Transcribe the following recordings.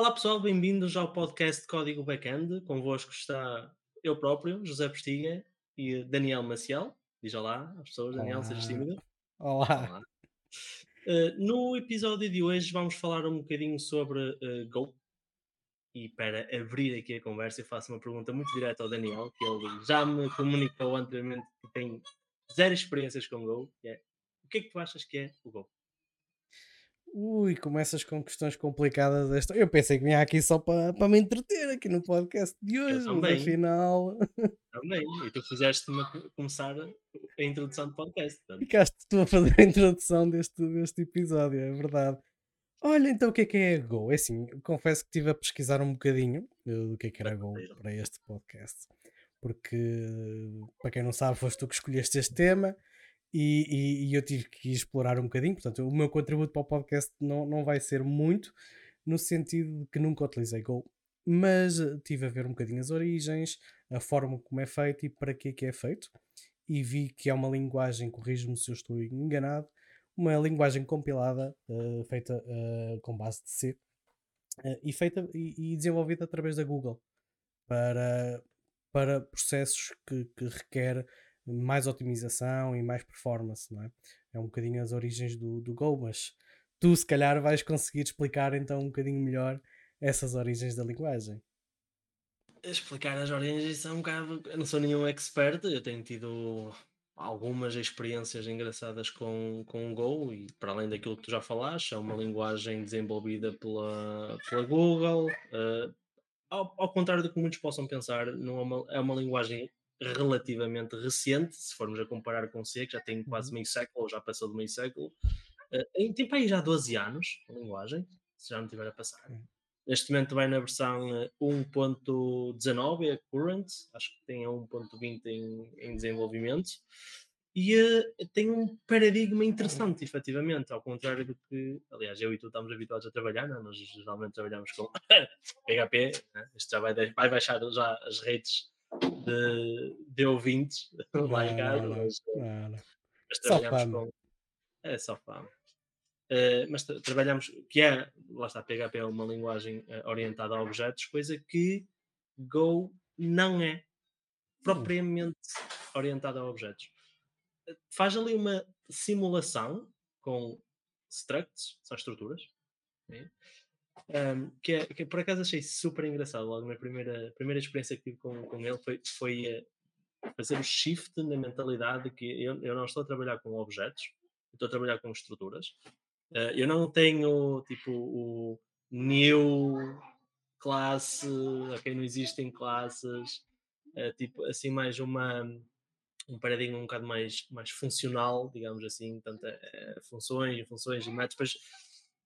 Olá pessoal, bem-vindos ao podcast Código Backend. Convosco está eu próprio, José Postinha e Daniel Maciel. Diz olá às pessoas, Daniel, sejas tímido. Olá. Olá. Uh, no episódio de hoje vamos falar um bocadinho sobre uh, Go. E para abrir aqui a conversa, eu faço uma pergunta muito direta ao Daniel, que ele já me comunicou anteriormente que tem zero experiências com Go. É, o que é que tu achas que é o Go? Ui, começas com questões complicadas desta. Eu pensei que vinha aqui só para para me entreter aqui no podcast de hoje, mas afinal também. E tu fizeste-me começar a introdução do podcast. portanto, ficaste tu a fazer a introdução deste, deste episódio, é verdade. Olha, então o que é que é a Go? É assim, confesso que estive a pesquisar um bocadinho eh, do que é que era a Go para este podcast, porque para quem não sabe, foste tu que escolheste este tema e, e- e eu tive que explorar um bocadinho. Portanto, o meu contributo para o podcast não, não vai ser muito, no sentido de que nunca utilizei Go, mas eh, tive a ver um bocadinho as origens, a forma como é feito e para que é que é feito. E vi que é uma linguagem, corrijo-me se eu estou enganado, uma linguagem compilada, eh, feita eh, com base de C eh, e feita e, e desenvolvida através da Google para, para processos que, que requer mais otimização e mais performance, não é? É um bocadinho as origens do, do Go, mas tu se calhar vais conseguir explicar então um bocadinho melhor essas origens da linguagem. Explicar as origens é um bocado. Eu não sou nenhum expert, eu tenho tido algumas experiências engraçadas com, com o Go e para além daquilo que tu já falaste, é uma linguagem desenvolvida pela, pela Google. eh, ao, ao contrário do que muitos possam pensar, não é, uma, é uma linguagem relativamente recente, se formos a comparar com C, que já tem quase Uhum. meio século, ou já passou de meio século. Eh, tem, para aí já 12 anos a linguagem, se já não estiver a passar. Neste momento vai na versão eh, 1.19, é current, acho que tem a 1.20 em, em desenvolvimento. E eh, tem um paradigma interessante, efetivamente, ao contrário do que, aliás, eu e tu estamos habituados a trabalhar, não? é? nós geralmente trabalhamos com PHP, né? isto já vai, vai baixar já as redes de, de ouvintes lá em Não, casa, não, não, mas, eh, mas Só trabalhamos fama. com. É só fama. Eh, mas tra- trabalhamos, que é, lá está, PHP é uma linguagem eh, orientada a objetos, coisa que Go não é Hum. propriamente orientada a objetos. Eh, Faz ali uma simulação com structs, são estruturas, né? Um, que, é, que por acaso achei super engraçado. Logo na primeira, primeira experiência que tive com, com ele foi, foi eh, fazer o shift na mentalidade de que eu, eu não estou a trabalhar com objetos, estou a trabalhar com estruturas. Eh, eu não tenho tipo o new classe, ok, não existem classes, eh, tipo assim mais uma um paradigma um bocado mais, mais funcional, digamos assim, tanto funções, funções e métodos.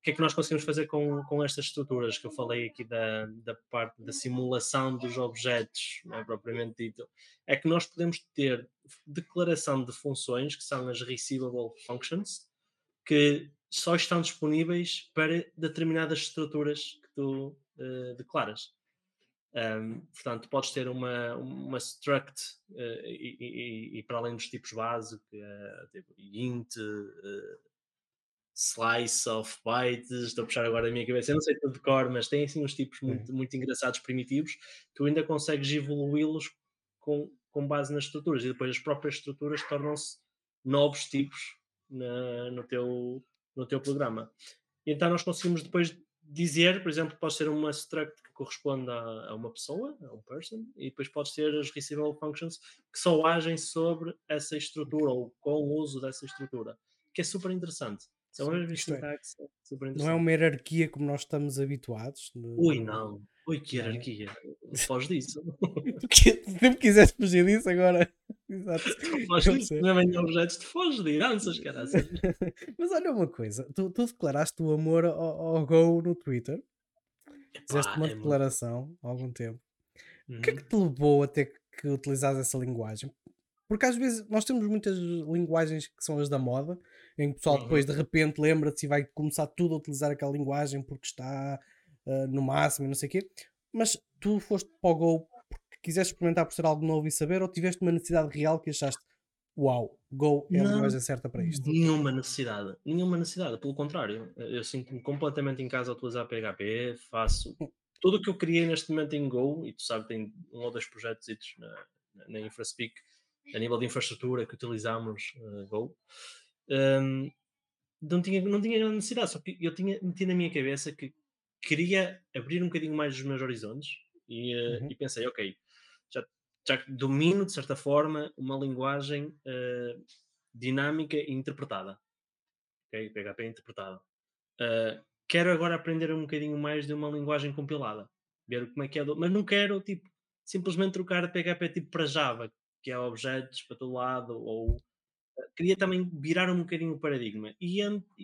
Que é que nós conseguimos fazer com, com estas estruturas que eu falei aqui da, da parte da simulação dos objetos, é propriamente dito? É que nós podemos ter declaração de funções, que são as receivable functions, que só estão disponíveis para determinadas estruturas que tu eh, declaras. Um, portanto, podes ter uma, uma struct eh, e, e- e- para além dos tipos base, é tipo int, eh, slice of bytes, estou a puxar agora a minha cabeça, eu não sei tudo de cor, mas tem assim uns tipos muito, muito engraçados, primitivos, tu ainda consegues evoluí-los com, com base nas estruturas e depois as próprias estruturas tornam-se novos tipos na- no, teu, no teu programa. E então nós conseguimos depois dizer, por exemplo, pode ser uma struct que corresponde a, a uma pessoa, a um person, e depois pode ter as receivable functions que só agem sobre essa estrutura ou com o uso dessa estrutura, que é super interessante. É uma Sim, vez isto é, sintaxe super não é uma hierarquia como nós estamos habituados. no- Ui, não. Ui, que é? hierarquia. Foge disso. Tu que- sempre quiseste fugir disso agora. Exato. Foge disso. Não é objetos de foge de heranças, caraças. Mas olha uma coisa, tu, tu declaraste o amor ao, ao Go no Twitter, fizeste uma é declaração há algum tempo. O que é que Uhum. te levou a ter que utilizar essa linguagem? Porque às vezes nós temos muitas linguagens que são as da moda, em que o pessoal Uhum. depois de repente lembra-se e vai começar tudo a utilizar aquela linguagem porque está ah, no máximo e não sei o quê. Mas tu foste para o Go porque quiseste experimentar por ser algo novo e saber, ou tiveste uma necessidade real que achaste uau, Go é a linguagem certa para isto. nenhuma necessidade. Nenhuma necessidade. Pelo contrário, eu sinto-me completamente em casa a utilizar PHP, faço tudo o que eu criei neste momento em Go, e tu sabes, tem um ou dois projetos na, na, na InfraSpeak, a nível de infraestrutura que utilizamos uh, Go. Um, não tinha, não tinha grande necessidade, só que eu tinha, meti na minha cabeça que queria abrir um bocadinho mais os meus horizontes e, uh, uhum. e pensei, ok, já, já domino de certa forma uma linguagem uh, dinâmica e interpretada. Ok, PHP interpretada. Uh, quero agora aprender um bocadinho mais de uma linguagem compilada, ver como é que é, do... mas não quero tipo simplesmente trocar PHP tipo para Java, que é objetos para todo lado ou queria também virar um bocadinho o paradigma. E,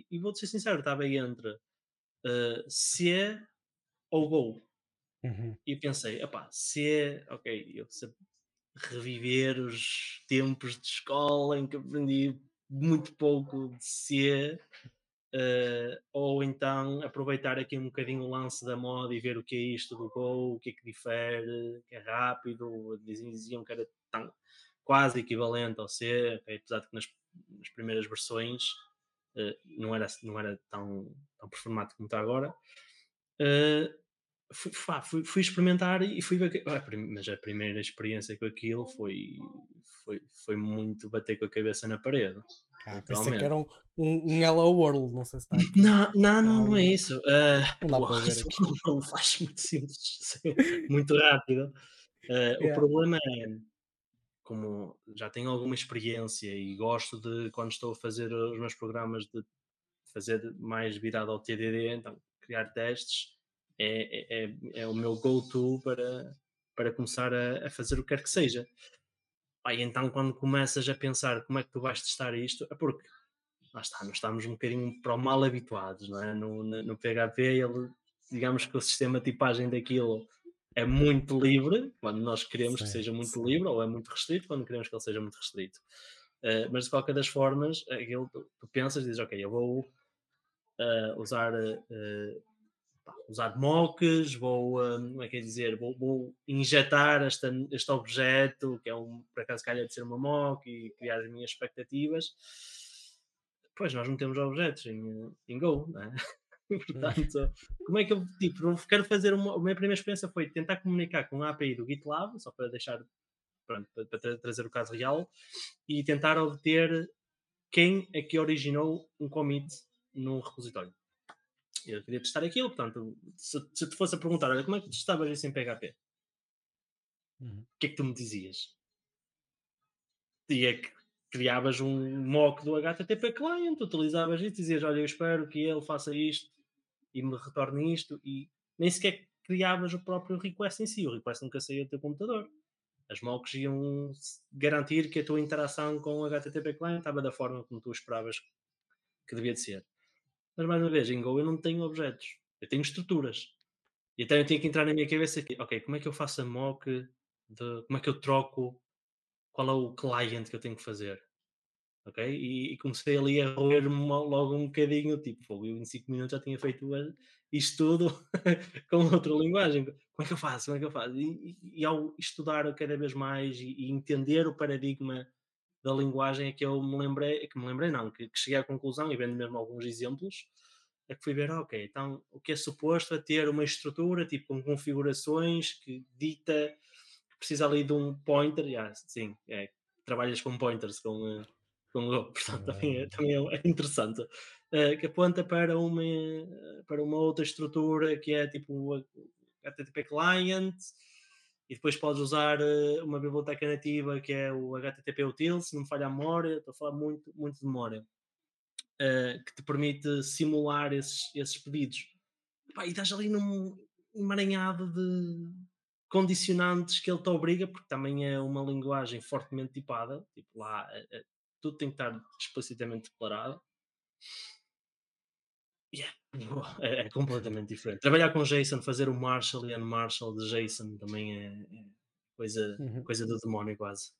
e vou-te ser sincero, estava aí entre uh, C ou Go. Uhum. E pensei, epá, C, ok, eu sei reviver os tempos de escola em que aprendi muito pouco de C, uh, ou então aproveitar aqui um bocadinho o lance da moda e ver o que é isto do Go, o que é que difere, que é rápido, diziam que era tão, quase equivalente ao C, okay? apesar de que nas, nas primeiras versões uh, não, era, não era tão, tão performático como está agora. Uh, fui, fui, fui, experimentar e fui ver. Mas a primeira experiência com aquilo foi, foi, foi muito bater com a cabeça na parede. Ah, pensei que era um, um, um Hello World, não sei se está aqui. Não, não, não, não é isso. Uh, não ver aqui. Não faz muito simples, muito rápido. Uh, yeah. O problema é como já tenho alguma experiência e gosto de, quando estou a fazer os meus programas, de fazer mais virado ao TDD, então criar testes é, é, é, é o meu go-to para, para começar a, a, fazer o que quer que seja. Aí então, quando começas a pensar como é que tu vais testar isto, é porque lá está, nós estamos um bocadinho para o mal habituados, não é? No, no, no PHP, ele, digamos que o sistema de tipagem daquilo é muito livre, quando nós queremos sim, que seja muito sim. livre, ou é muito restrito, quando queremos que ele seja muito restrito. Uh, mas de qualquer das formas, aquilo, tu, pensas e dizes, ok, eu vou uh, usar, uh, usar mocks, vou, como é que é dizer, vou, vou injetar esta, este objeto, que é um, por acaso calha de ser uma mock, e criar as minhas expectativas. Pois nós não temos objetos em, em Go, não é? Portanto, como é que eu tipo, quero fazer uma. A minha primeira experiência foi tentar comunicar com a API do GitLab, só para deixar pronto, para, trazer o caso real, e tentar obter quem é que originou um commit no repositório. Eu queria testar aquilo, portanto, se, se te fosse a perguntar, olha, como é que testavas isso em PHP? Uhum. O que é que tu me dizias? E é que criavas um mock do HTTP client, utilizavas isso, dizias, olha, eu espero que ele faça isto e me retorne isto e nem sequer criavas o próprio request em si, o request nunca saía do teu computador. As mocks iam garantir que a tua interação com o HTTP client estava da forma como tu esperavas que devia de ser. Mas mais uma vez, em Go eu não tenho objetos, eu tenho estruturas. E então eu tinha que entrar na minha cabeça aqui, ok, como é que eu faço a mock, de, como é que eu troco, qual é o client que eu tenho que fazer? Ok? E, e comecei ali a roer-me logo um bocadinho, tipo, eu em 5 minutos já tinha feito isto tudo com outra linguagem. Como é que eu faço? Como é que eu faço? E, e, ao estudar cada vez mais e, entender o paradigma da linguagem é que eu me lembrei, que me lembrei não, que, que cheguei à conclusão e vendo mesmo alguns exemplos, é que fui ver, ok, então o que é suposto é ter uma estrutura tipo com configurações que dita que precisa ali de um pointer, yeah, sim, é, trabalhas com pointers, com, com Go, portanto também é, também é interessante, uh, que aponta para uma, para uma outra estrutura que é tipo o HTTP client e depois podes usar uh, uma biblioteca nativa que é o HTTP util, se não me falha a memória, estou a falar muito, muito de memória, uh, que te permite simular esses, esses pedidos. e estás ali num emaranhado de condicionantes que ele te obriga, porque também é uma linguagem fortemente tipada, tipo lá tudo tem que estar explicitamente declarado. Yeah. É, é, completamente diferente. Trabalhar com JSON, fazer o Marshall e Unmarshall de JSON também é, é coisa, uhum. coisa do demónio quase.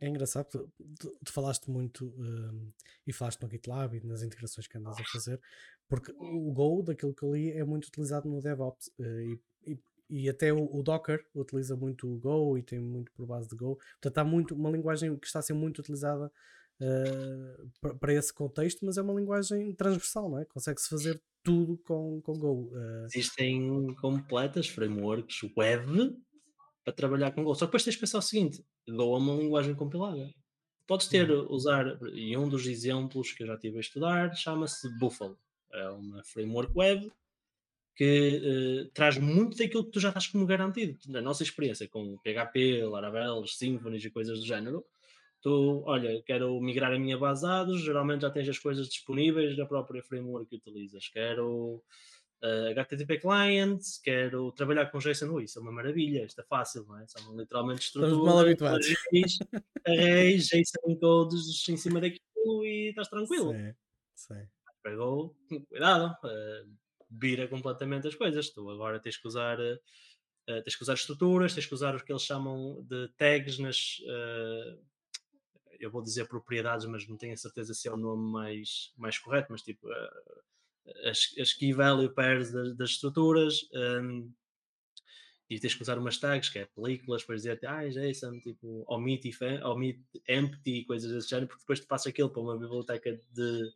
É engraçado, tu, tu, tu falaste muito um, e falaste no GitLab e nas integrações que andas a fazer, porque o Go, daquilo que eu li, é muito utilizado no DevOps uh, e, e, e até o, o, Docker utiliza muito o Go e tem muito por base de Go. Portanto, há muito, uma linguagem que está a ser muito utilizada uh, para esse contexto, mas é uma linguagem transversal, não é? Consegue-se fazer tudo com, com Go. Uh, Existem completas frameworks web para trabalhar com Go. Só que depois tens de pensar o seguinte: Go é uma linguagem compilada. Podes ter, uhum. usar, e um dos exemplos que eu já tive a estudar chama-se Buffalo. É uma framework web que uh, traz muito daquilo que tu já estás como garantido. Na nossa experiência com PHP, Laravel, Symfony e coisas do género, tu, olha, quero migrar a minha base de dados, geralmente já tens as coisas disponíveis da própria framework que utilizas. Quero uh, eh, HTTP client, quero trabalhar com JSON, Ui, isso é uma maravilha, isto é fácil, não é? São literalmente estruturas, Estamos mal habituados. arrays, JSON encodes em cima daquilo e estás tranquilo. Sim, sim. Pegou, cuidado, uh, vira completamente as coisas. Tu agora tens que usar uh, tens que usar estruturas, tens que usar o que eles chamam de tags nas eu vou dizer propriedades, mas não tenho a certeza se é o nome mais, mais correto, mas tipo uh, as, as key value pairs das, das estruturas um, e tens que usar umas tags que é películas para dizer ah, JSON, tipo omit, omit empty, coisas desse género, porque depois tu passas aquilo para uma biblioteca de,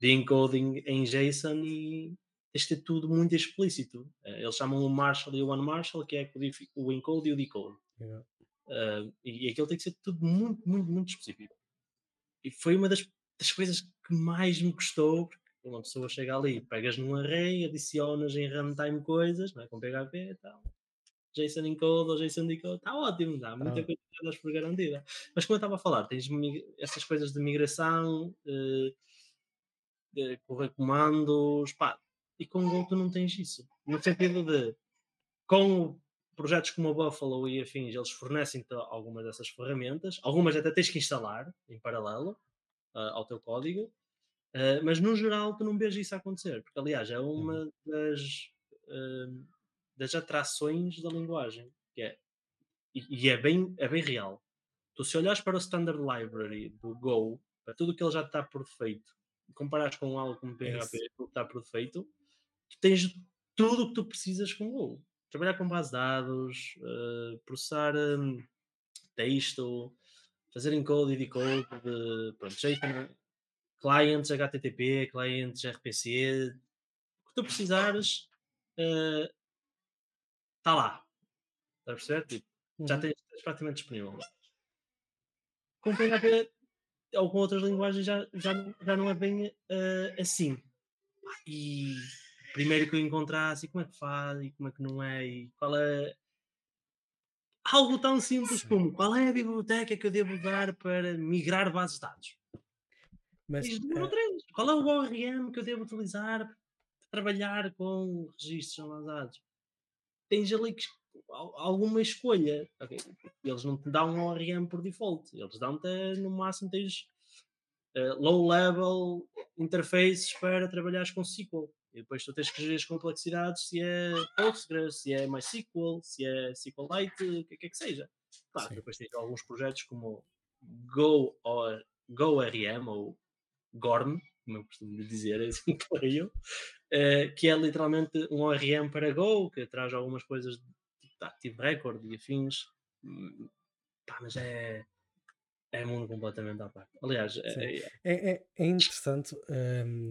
de encoding em JSON e de ter tudo muito explícito. Uh, eles chamam o Marshall e o Unmarshall, que é o encode e o decode. Yeah. Uh, e, aquilo tem que ser tudo muito, muito, muito específico. E foi uma das, das coisas que mais me custou, porque uma pessoa chega ali, pegas num array, adicionas em runtime coisas, não é? com PHP e tal. JSON encode ou JSON decode, está ótimo, dá muita ah. coisa que por garantida. Mas como eu estava a falar, tens essas coisas de migração, de correr comandos, pá, e com o Go tu não tens isso. No sentido de, com projetos como o Buffalo e afins, eles fornecem algumas dessas ferramentas, algumas até tens que instalar em paralelo uh, ao teu código, uh, mas no geral tu não vês isso acontecer, porque aliás é uma uhum. das, uh, das atrações da linguagem, que é, e, e, é, bem, é bem real. Tu se olhares para o Standard Library do Go, para tudo que ele já está por defeito, comparares com algo como PHP que está por defeito, tu tens tudo o que tu precisas com o Go. Trabalhar com base de dados, uh, processar um, texto, fazer encode e decode de pronto, clients HTTP, clients RPC, o que tu precisares está uh, lá. Estás a perceber? Tipo, uhum. Já tens, tens praticamente disponível. Com PHP ou com outras linguagens já, já, já não é bem uh, assim. E primeiro que eu encontrasse, e como é que faz, e como é que não é, e qual é. Algo tão simples como qual é a biblioteca que eu devo usar para migrar bases de dados? Mas, e número uh... qual é o ORM que eu devo utilizar para trabalhar com registros avançados? Tens ali que, alguma escolha. Okay. Eles não te dão um ORM por default, eles dão-te no máximo tens uh, low level interfaces para trabalhares com SQL. E depois tu tens que gerir as complexidades se é Postgres, se é MySQL, se é SQLite, o que é que seja. Claro, depois tens alguns projetos como Go or GoRM ou GORM, como eu costumo dizer, é assim que leio, uh, que é literalmente um ORM para Go, que traz algumas coisas de tipo Active Record e afins. Hum, pá, mas é, é mundo completamente à parte. Aliás, é, é, é, é, interessante. Um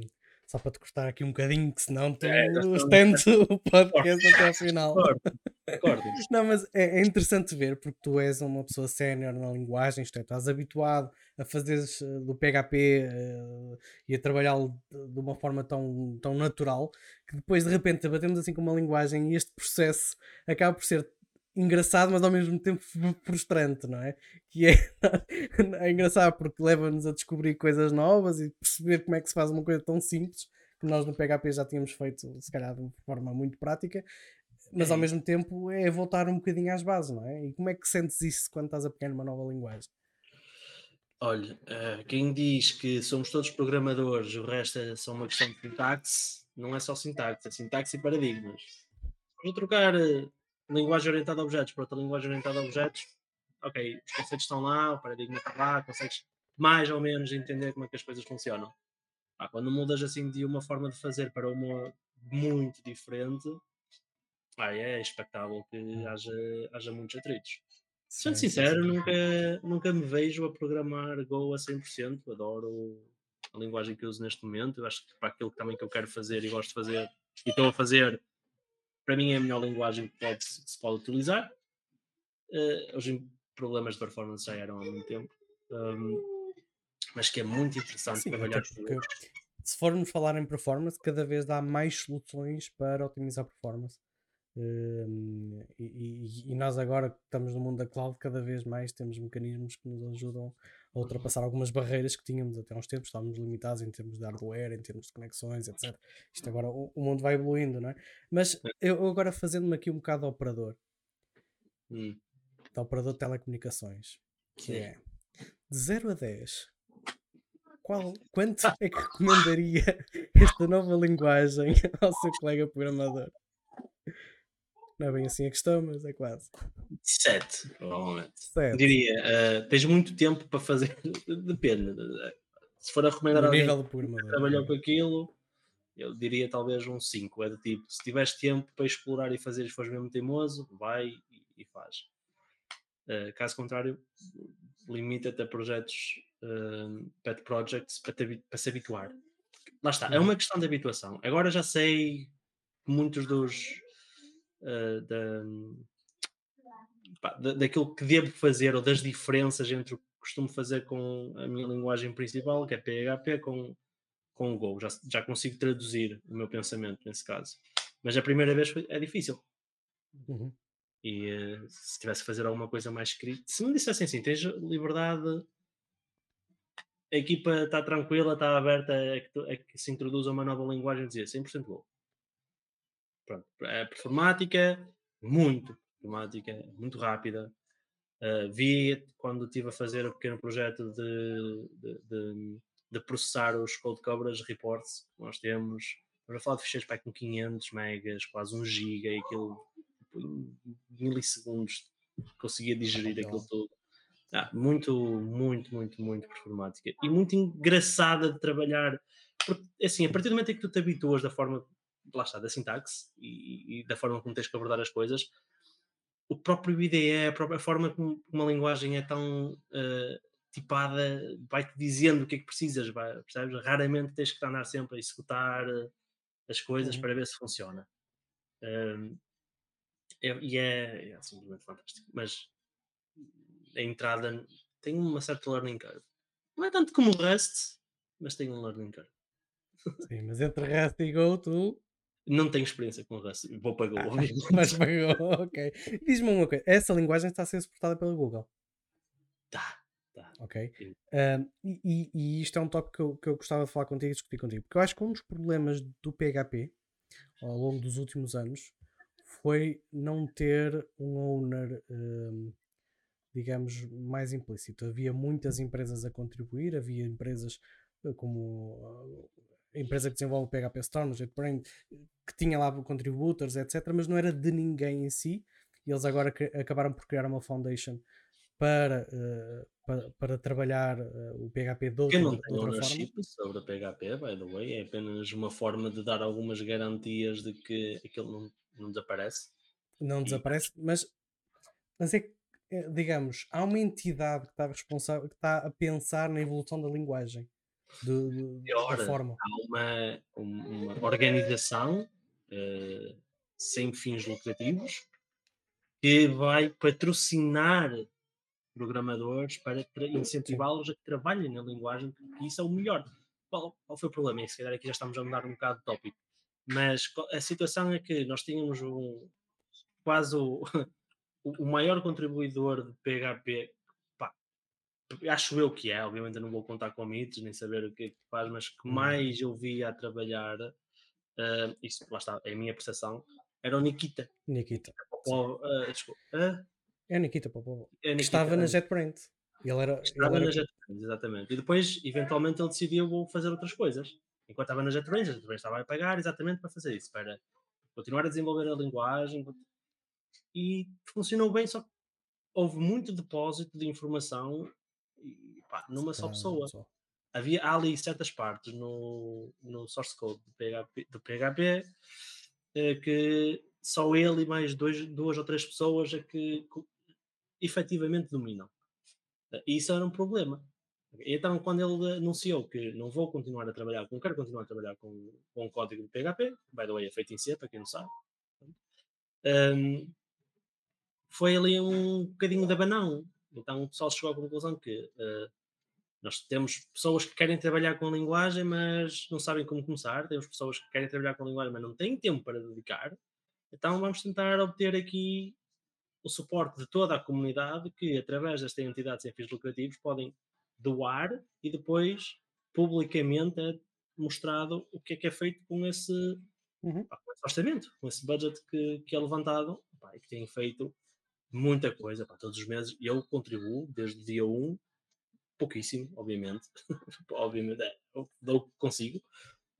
só para te cortar aqui um bocadinho, que senão tu é, estendes o podcast até ao final. Não, mas é, é, interessante ver, porque tu és uma pessoa sénior na linguagem, isto é, estás habituado a fazer eh, do PHP uh, eh, e a trabalhá-lo de uma forma tão, tão natural, que depois de repente batemos assim com uma linguagem e este processo acaba por ser engraçado, mas ao mesmo tempo frustrante, não é? Que é, é engraçado porque leva-nos a descobrir coisas novas e perceber como é que se faz uma coisa tão simples que nós no PHP já tínhamos feito, se calhar, de forma muito prática, mas ao é. mesmo tempo é voltar um bocadinho às bases, não é? E como é que sentes isso quando estás a pegar numa nova linguagem? Olha, uh, quem diz que somos todos programadores, o resto é só uma questão de sintaxe, não é só sintaxe, é sintaxe e paradigmas. Vou trocar uh, linguagem orientada a objetos para outra linguagem orientada a objetos, ok, os conceitos estão lá, o paradigma está lá, consegues mais ou menos entender como é que as coisas funcionam. Ah, quando mudas assim de uma forma de fazer para uma muito diferente, pá, é expectável que Hum. haja, haja muitos atritos. Sendo sincero, nunca, nunca me vejo a programar Go a 100%. Adoro a linguagem que uso neste momento. Eu acho que para aquilo que também que eu quero fazer e gosto de fazer e estou a fazer, para mim é a melhor linguagem que, pode, que se pode utilizar. Eh, os im- problemas de performance já eram há muito tempo. Um, mas que é muito interessante Sim, trabalhar porque se formos falar em performance, cada vez há mais soluções para otimizar performance. Hum, e, e- e nós agora que estamos no mundo da cloud, cada vez mais temos mecanismos que nos ajudam a ultrapassar algumas barreiras que tínhamos até uns tempos, estávamos limitados em termos de hardware, em termos de conexões, etc. Isto agora o, o mundo vai evoluindo, não é? Mas eu eu agora fazendo-me aqui um bocado de operador, Hum, de operador de telecomunicações, que é de 0 a 10, qual, quanto é que recomendaria esta nova linguagem ao seu colega programador? Não é bem assim a questão, mas é quase. 7, provavelmente. 7. Diria, eh, tens muito tempo para fazer. Depende. Se for a recomendar alguém nível programador. trabalhou ok. com aquilo, eu diria talvez um 5. É do tipo, se tiveres tempo para explorar e fazer e fores mesmo teimoso, vai e, e faz. Eh, caso contrário, limita-te a projetos eh, pet projects para, te para se habituar. Lá está, é Uhum. uma questão de habituação. Agora já sei que muitos dos eh, da, pá, da- daquilo que devo fazer ou das diferenças entre o que costumo fazer com a minha linguagem principal, que é PHP, com, com o Go. Já, já consigo traduzir o meu pensamento nesse caso. Mas a primeira vez foi- é difícil. Uhum. E eh, se tivesse que fazer alguma coisa mais escrita, se me dissessem assim, tens liberdade, a equipa está tranquila, está aberta, é que, tu- é que se introduza uma nova linguagem, dizia 100% Go. Pronto, é performática, muito performática, muito rápida. Uh, vi quando estive a fazer o pequeno projeto de, de, de- de processar os code coverage reports que nós temos. Estamos a falar de ficheiros para com 500 megas, quase 1 giga, e aquilo tipo, em milissegundos conseguia digerir Legal. aquilo tudo. Ah, muito, muito, muito, muito performática e muito engraçada de trabalhar. Porque, assim, a partir do momento em que tu te habituas da forma, lá está, da sintaxe e, e da forma como tens que abordar as coisas, o próprio IDE, a própria forma como uma linguagem é tão eh, tipada, vai-te dizendo o que é que precisas, vai, percebes? Raramente tens que andar sempre a executar eh, as coisas Uhum. para ver se funciona. Um, é- e é, é simplesmente fantástico. Mas a entrada tem uma certa learning curve. Não é tanto como o Rust, mas tem um learning curve. Sim, mas entre Rust e Go, tu Não tenho experiência com o Rust, vou para Go, obviamente. mas pagou, ok. Diz-me uma coisa, essa linguagem está a ser suportada pela Google, Tá, tá. ok? Ahm, e, e- isto é um tópico que eu, que eu gostava de falar contigo e discutir contigo, porque eu acho que um dos problemas do PHP ao longo dos últimos anos foi não ter um owner, ahm, digamos, mais implícito. Havia muitas empresas a contribuir, havia empresas eh, como ah, a empresa que desenvolve o PHP Storm, o JetBrains, que tinha lá contributors, etc., mas não era de ninguém em si. E eles agora acabaram por criar uma foundation para, eh, para, para trabalhar eh, o PHP de outra, Eu não de tenho outra forma. ownership sobre a PHP, by the way, é apenas uma forma de dar algumas garantias de que aquilo não, não desaparece. não E- desaparece, mas, mas é que, eh, digamos, há uma entidade que está responsável, que está a pensar na evolução da linguagem, do- do- da Ora, forma. Há uma, um- uma organização eh, sem fins lucrativos que vai patrocinar programadores para incentivá-los a que trabalhem na linguagem, porque isso é o melhor. Qual, qual foi o problema? E se calhar aqui já estamos a mudar um bocado de tópico. Mas a situação é que nós tínhamos um, quase o, o maior contribuidor de PHP, acho eu que é, obviamente eu não vou contar com mitos, nem saber o que é que faz, mas que Uhum. mais eu via a trabalhar, ah, isso lá está, é a minha percepção, era o Nikita. Nikita. Popov, ah, desculpa, ah, É o Nikita Popov. é Nikita, estava na ah, JetBrains. Ele era, Estava ele na era JetBrains, exatamente. E depois, eventualmente, ele decidiu vou fazer outras coisas. Enquanto estava na JetBrains, a JetBrains estava a pagar exatamente para fazer isso, para continuar a desenvolver a linguagem. E funcionou bem, só que houve muito depósito de informação pá, numa só pessoa. só. Havia há ali certas partes no, no source code do PHP, do PHP eh, que só ele e mais dois, duas ou três pessoas é que efetivamente dominam. E isso era um problema. Então, quando ele anunciou que não vou continuar a trabalhar, não quero continuar a trabalhar com, com o código de PHP, by the way, é feito em C, para quem não sabe, hum, foi ali um bocadinho de abanão. Então, o pessoal chegou à conclusão que eh, nós temos pessoas que querem trabalhar com a linguagem, mas não sabem como começar. Temos pessoas que querem trabalhar com a linguagem, mas não têm tempo para dedicar. Então, vamos tentar obter aqui o suporte de toda a comunidade que, através desta entidade sem fins lucrativos, podem doar e depois publicamente é mostrado o que é que é feito com esse, Uhum. com esse orçamento, com esse budget que, que é levantado pá, e que tem feito muita coisa pá, todos os meses. Eu contribuo desde o dia 1, pouquíssimo, obviamente, obviamente é, dou o que consigo.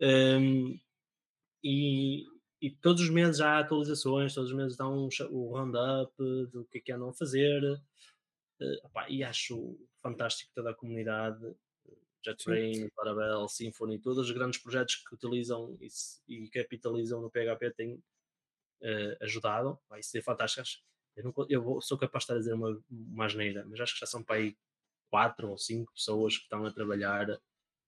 Hum, e, e todos os meses há atualizações, todos os meses dá um, o roundup do que é que andam a fazer. Eh, opá, e acho fantástico toda a comunidade, Sim. JetBrains, Laravel, Symfony, todos os grandes projetos que utilizam e, e capitalizam no PHP têm eh, ajudado. Vai ser fantástico. Eu, não eu sou capaz de estar a dizer uma, uma asneira, mas acho que já são para aí quatro ou cinco pessoas que estão a trabalhar,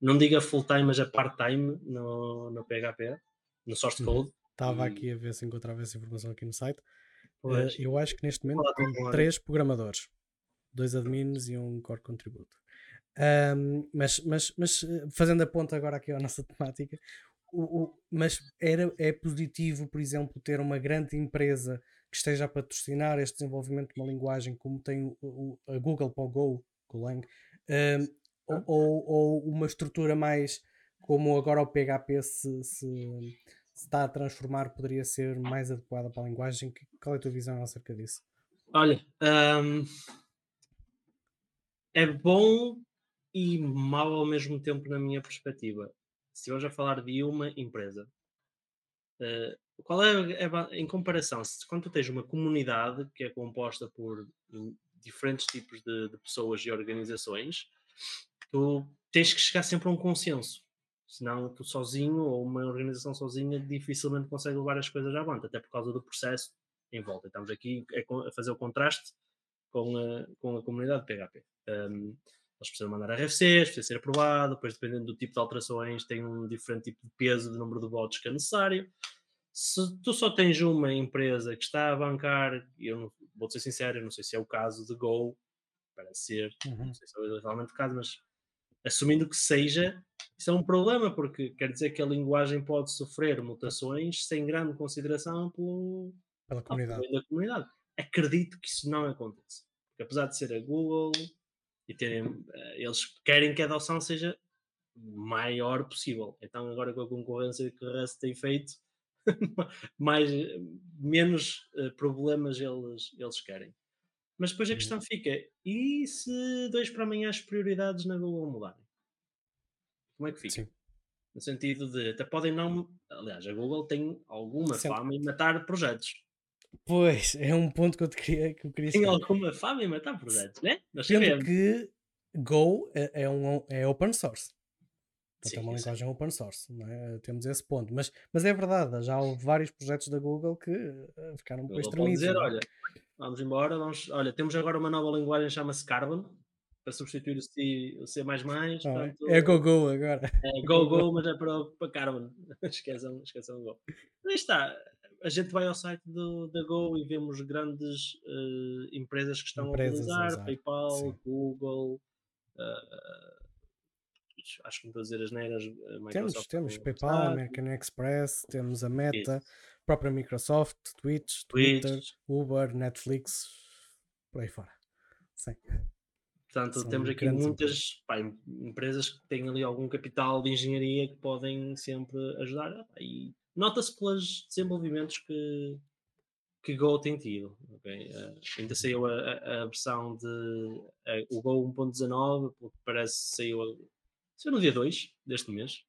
não diga full time, mas a part-time no, no PHP, no source Uhum. code. Estava E- aqui a ver se encontrava essa informação aqui no site. Eh, Pois, eu acho que neste momento tem três programadores, dois admins e um core contributor. Ahm, mas, mas, mas eh, fazendo a ponta agora aqui à nossa temática, o, o- mas era, é positivo, por exemplo, ter uma grande empresa que esteja a patrocinar este desenvolvimento de uma linguagem como tem o- a Google para o Go, Golang, ahm, ou, ou, ou uma estrutura mais como agora o PHP se, se, se está a transformar, poderia ser mais adequada para a linguagem. Qual é a tua visão acerca disso? Olha, hum, é bom e mau ao mesmo tempo na minha perspectiva. Se hoje a falar de uma empresa, eh, qual é, a em comparação, se quando tu tens uma comunidade que é composta por diferentes tipos de, de pessoas e organizações, tu tens que chegar sempre a um consenso. Senão, tu sozinho ou uma organização sozinha dificilmente consegue levar as coisas banda, até por causa do processo em volta. Estamos aqui a fazer o contraste com a, com a comunidade PHP. Um, eles precisam mandar RFCs, precisa ser aprovado, depois dependendo do tipo de alterações tem um diferente tipo de peso de número de votos que é necessário. Se tu só tens uma empresa que está a bancar, eu vou ser sincero, não sei se é o caso de Go, parece ser, Uhum. não sei se é realmente o caso, mas assumindo que seja, isso é um problema, porque quer dizer que a linguagem pode sofrer mutações sem grande consideração pelo, Pela comunidade. comunidade. Acredito que isso não acontece. Porque apesar de ser a Google e terem, eh, eles querem que a adoção seja maior possível. Então agora com a concorrência que o resto tem feito, mais, menos eh, problemas eles, eles querem. Mas depois a Uhum. questão fica, e se dois para amanhã as prioridades na Google mudarem? Como é que fica? Sim. No sentido de, até podem não. Aliás, a Google tem alguma Sempre. fama em matar projetos. Pois, é um ponto que eu, te queria, que eu queria Tem chegar. alguma fama em matar projetos, né? Nós Sendo sabemos. que Go é, é, um, é open source. Portanto, é uma linguagem open source, é? Temos esse ponto. Mas, mas é verdade, já houve vários projetos da Google que eh, ficaram depois Google pode tremidos. dizer, é? olha, vamos embora, vamos, olha, temos agora uma nova linguagem chama-se Carbon, para substituir o C, o C++, Ah, é Go Go agora. é Go Go, mas é para, para Carbon, esqueçam, esqueçam o Go. Aí está, a gente vai ao site do, da Go e vemos grandes eh, empresas que estão Empresas a utilizar, PayPal, sim. Google, eh, acho que não estou a dizer as neiras, eh, Temos, temos PayPal, American Express, temos a isso, Meta, a própria Microsoft, Twitch, Twitter, Twitch, Uber, Netflix, por aí fora. Sim. Portanto, São temos aqui muitas pá, em- empresas que têm ali algum capital de engenharia que podem sempre ajudar. Ah, E nota-se pelos desenvolvimentos que, que Go tem tido. ok? Eh, ainda saiu a, a- a versão de eh, o Go 1.19, pelo que parece saiu, saiu no dia 2 deste mês.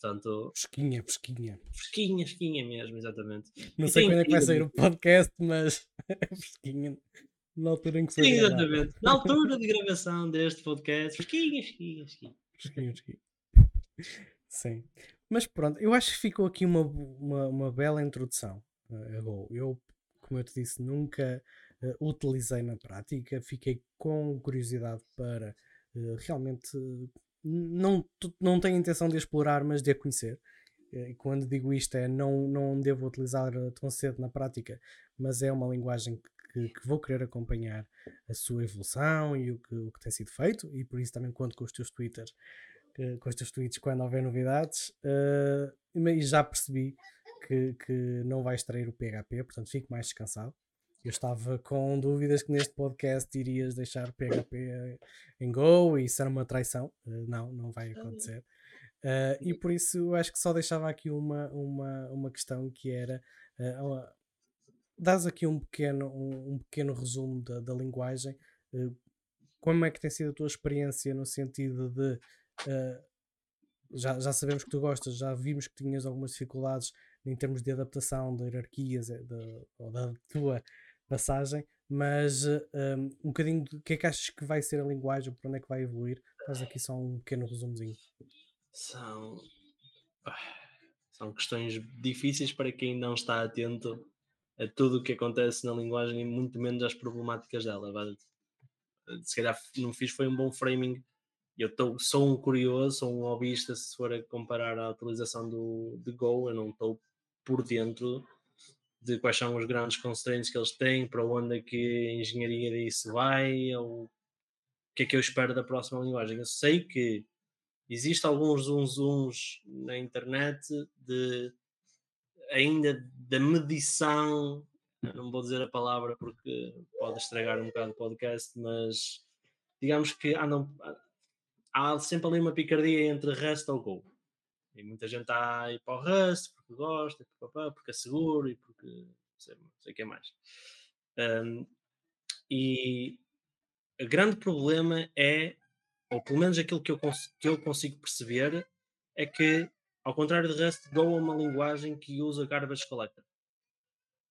Portanto, Fresquinha, fresquinha. fresquinha, fresquinha mesmo, exatamente. Não E sei tem quando é que vai sair o podcast, mas é fresquinha. Na altura em que Sim, gravado. exatamente. Na altura de gravação deste podcast, fresquinha, fresquinha, fresquinha. Fresquinho. Sim. Mas pronto, eu acho que ficou aqui uma, uma, uma bela introdução a Go. Eu, como eu te disse, nunca uh, utilizei na prática, fiquei com curiosidade para uh, realmente não, não tenho intenção de explorar, mas de a conhecer. E quando digo isto é não, não devo utilizar tão cedo na prática, mas é uma linguagem que, que, vou querer acompanhar a sua evolução e o que, o que tem sido feito, e por isso também conto com os teus twitters, com os teus tweets quando houver novidades. Uh, e já percebi que, que não vais extrair o PHP, portanto fico mais descansado. Eu estava com dúvidas que neste podcast irias deixar PHP em Go e isso era uma traição. Uh, não, não vai acontecer. Uh, e por isso acho que só deixava aqui uma, uma, uma questão que era uh, dás aqui um pequeno, um, um pequeno resumo da, da linguagem. Uh, como é que tem sido a tua experiência no sentido de uh, já, já sabemos que tu gostas, já vimos que tinhas algumas dificuldades em termos de adaptação de hierarquias de, ou da tua passagem, mas um, um bocadinho do que é que achas que vai ser a linguagem, para onde é que vai evoluir? Faz aqui só um pequeno resumozinho. São, são questões difíceis para quem não está atento a tudo o que acontece na linguagem e muito menos às problemáticas dela. Se calhar não fiz foi um bom framing. Eu tô, sou um curioso, sou um hobbyista se for a comparar a utilização do, de Go, eu não estou por dentro de quais são os grandes constraints que eles têm, para onde é que a engenharia disso vai, ou o que é que eu espero da próxima linguagem. Eu sei que existe alguns zooms na internet de ainda da medição, não vou dizer a palavra porque pode estragar um bocado o podcast, mas digamos que andam, há sempre ali uma picardia entre Rust ou Go. E muita gente está a ir para o Rust porque gosta, porque é seguro e porque não sei, não sei o que é mais. Um, e o grande problema é, ou pelo menos aquilo que eu, que eu consigo perceber, é que ao contrário de Rust, Go é uma linguagem que usa garbage collector.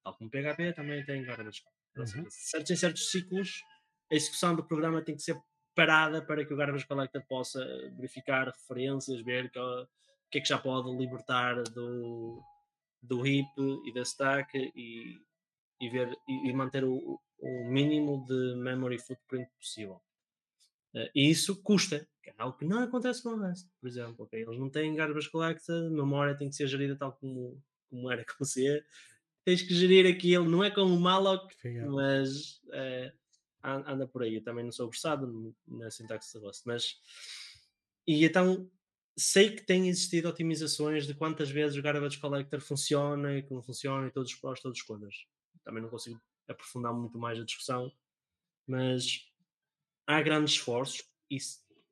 Tal como PHP também tem garbage collector. Uhum. Certos, em certos ciclos, a execução do programa tem que ser parada para que o garbage collector possa verificar referências, ver que, o que é que já pode libertar do, do heap e da stack e, e, ver, e, manter o, o mínimo de memory footprint possível. Uh, e isso custa, que é algo que não acontece com o resto, por exemplo. Okay? Eles não têm garbage collector, memória tem que ser gerida tal como, como era com C. Tens que gerir aquilo, não é como o malloc, mas uh, anda por aí. Eu também não sou versado na sintaxe de Rust, mas. E então sei que tem existido otimizações de quantas vezes o garbage collector funciona e que não funciona e todos os prós, todos os contras. Também não consigo aprofundar muito mais a discussão, mas há grandes esforços e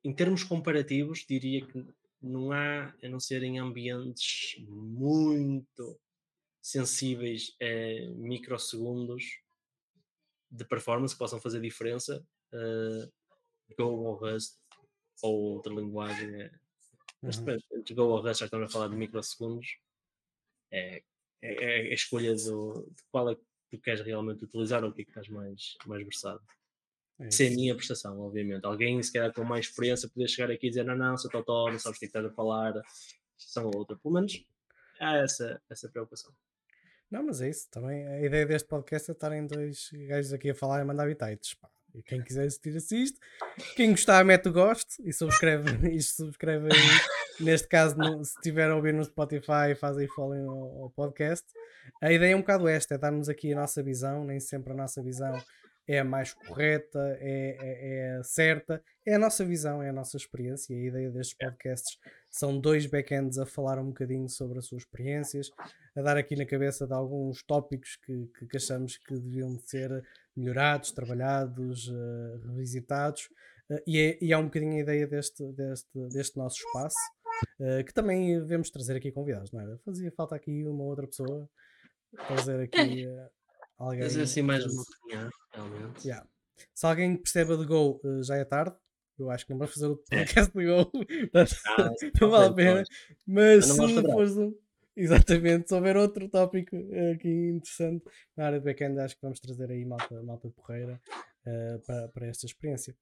em termos comparativos diria que não há, a não ser em ambientes muito sensíveis a microsegundos de performance que possam fazer diferença, uh, Go ou Rust ou outra linguagem. É, mas uhum. entre Go ou Rust, já estamos a falar de microsegundos, é, é, é a escolha do, de qual é que tu queres realmente utilizar ou o que é que estás mais, mais versado. É Sem a minha prestação, obviamente. Alguém, se calhar com mais experiência, poder chegar aqui e dizer: Não, não, sou totó, não sabes o que é estás a falar, são outra. Pelo menos há essa, essa preocupação. Não, mas é isso. Também a ideia deste podcast é estarem dois gajos aqui a falar e mandar bitites. E quem quiser assistir, assiste. Quem gostar, mete o gosto e subscreve, e subscreve aí. Neste caso, no, se estiver a ouvir no Spotify, faz aí follow ao, ao podcast. A ideia é um bocado esta: é darmos aqui a nossa visão, nem sempre a nossa visão é a mais correta, é, é, é, certa, é a nossa visão, é a nossa experiência. E a ideia destes podcasts são dois backends a falar um bocadinho sobre as suas experiências, a dar aqui na cabeça de alguns tópicos que, que achamos que deviam ser melhorados, trabalhados, uh, revisitados. Uh, e, é, e é um bocadinho a ideia deste, deste, deste nosso espaço, uh, que também devemos trazer aqui convidados, não é? Fazia falta aqui uma outra pessoa trazer aqui. Alguém. Mas assim mais uma realmente. Yeah. Se alguém perceba de Go, uh, já é tarde. Eu acho que não vamos fazer o é. podcast de Go. ah, não vale a pena. Mas se fores um. Exatamente, se houver outro tópico uh, aqui interessante na área de backend, acho que vamos trazer aí malta, malta porreira uh, para, para esta experiência.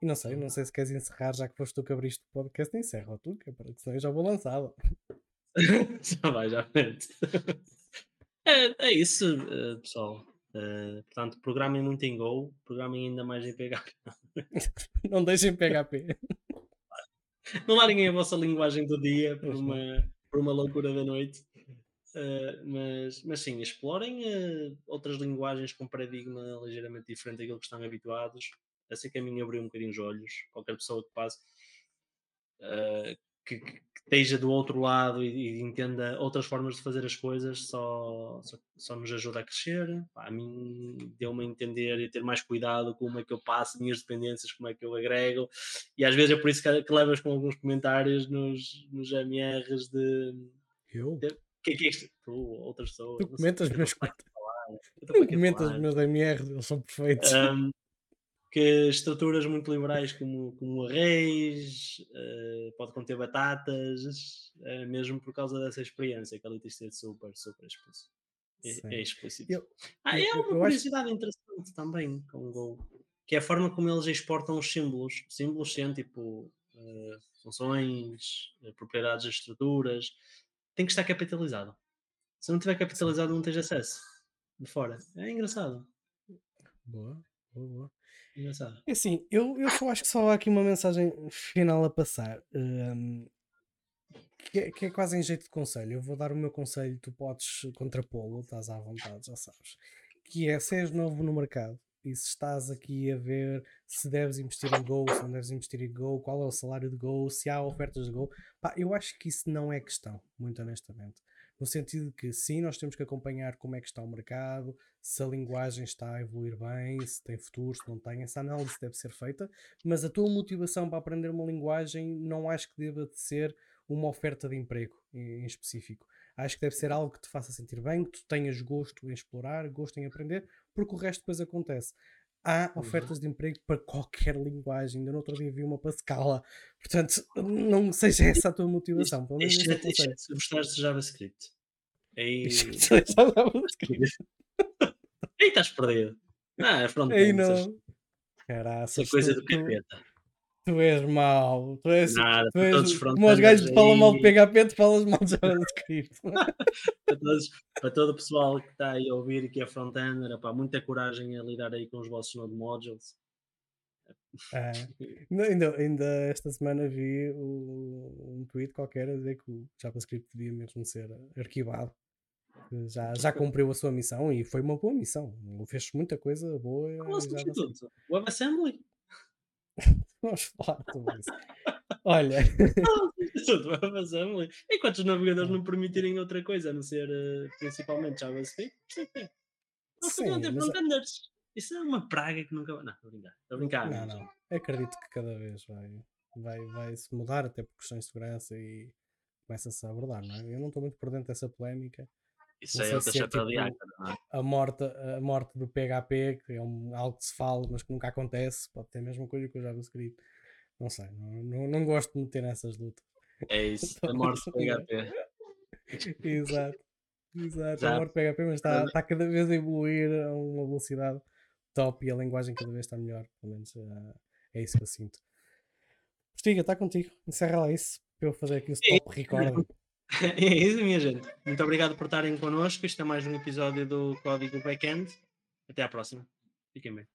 E não sei, não sei se queres encerrar, já que foste tu que abriste o podcast, encerra tu, que é para que senão eu já vou lançá-lo. já vai, já frente. É, é isso, eh, pessoal. Eh, portanto, programem muito em Go, programem ainda mais em PHP. Não deixem PHP. Não larguem a vossa linguagem do dia por uma, por uma loucura da noite. Eh, mas, mas sim, explorem eh, outras linguagens com paradigma ligeiramente diferente daquilo que estão habituados. Essa que a mim abriu um bocadinho os olhos. Qualquer pessoa que passe eh, que, que esteja do outro lado e, e entenda outras formas de fazer as coisas só, só, só nos ajuda a crescer. Pá, a mim deu-me a entender e ter mais cuidado com como é que eu passo minhas dependências, como é que eu agrego. E às vezes é por isso que, que levas com alguns comentários nos, nos MRs de Eu? o que que é isto? Tu, outras pessoas. Tu comentas meus eu estou Tu comentas os meus MR, eles são perfeitos. Um, que estruturas muito liberais como, como arrays, eh, pode conter batatas, eh, mesmo por causa dessa experiência que ali tem de ser super, super explícito. É, é explícito. Eu- ah, eu- é uma eu acho- curiosidade interessante também com o Go, que é a forma como eles exportam os símbolos. Símbolos sendo tipo eh, funções, propriedades das estruturas, tem que estar capitalizado. Se não tiver capitalizado, não tens acesso de fora. É engraçado. Boa, boa, boa. Engraçado. É assim, eu, eu só acho que só há aqui uma mensagem final a passar. hum, que, é, que é quase em jeito de conselho. Eu vou dar o meu conselho, tu podes contrapô-lo, estás à vontade, já sabes. Que é, se és novo no mercado e se estás aqui a ver se deves investir em Go, se não deves investir em Go, qual é o salário de Go, se há ofertas de Go, pá, eu acho que isso não é questão, muito honestamente. No sentido de que sim, nós temos que acompanhar como é que está o mercado, se a linguagem está a evoluir bem, se tem futuro, se não tem, essa análise deve ser feita, mas a tua motivação para aprender uma linguagem não acho que deva de ser uma oferta de emprego em, específico. Acho que deve ser algo que te faça sentir bem, que tu tenhas gosto em explorar, gosto em aprender, porque o resto depois acontece. Há Uhum. ofertas de emprego para qualquer linguagem. Ainda no outro dia vi uma para Scala. Portanto, não seja essa a tua motivação. Pelo menos Exceto, conselho. exceto se gostares de JavaScript. Aí, aí estás perdido. Ah, é. Aí essas- não. Essa coisa do capeta. Tu és mau. Tu és, Nada, tu para todos és como os gajos que frontenders falam mal de PHP, tu falas mal de JavaScript. para, todos, para todo o pessoal que está aí a ouvir e que é frontender, epá, muita coragem a lidar aí com os vossos node modules. Ah, não, ainda, ainda esta semana vi um tweet qualquer a dizer que o JavaScript devia mesmo ser arquivado. Já, já cumpriu a sua missão e foi uma boa missão. Fez muita coisa boa. Qual é o substituto? WebAssembly? Vamos falar sobre isso. Olha, WebAssembly. Enquanto os navegadores não permitirem outra coisa a não ser eh, principalmente JavaScript, é é. Nós Sim, podemos ter mas- frontenders. Isso é uma praga que nunca vai. Não, estou a brincar. Estou a brincar. não, mas- não. Acredito que cada vez vai, vai, vai se mudar, até por questões de segurança e começa-se a abordar, não é? Eu não estou muito por dentro dessa polémica. Isso é outra é chapéu de tipo- é? a morte, a morte do PHP, que é um, algo que se fala, mas que nunca acontece, pode ter a mesma coisa que o JavaScript. Não sei, não, não, não gosto de meter nessas lutas. É isso. A morte do PHP. Exato, exato. Já. A morte do PHP, mas está, está cada vez a evoluir a uma velocidade top e a linguagem cada vez está melhor. Pelo menos eh, é isso que eu sinto. Postiga, está contigo. Encerra lá isso para eu fazer aqui o stop recording. É isso, minha gente. Muito obrigado por estarem connosco. Isto é mais um episódio do Código Backend. Até à próxima. Fiquem bem.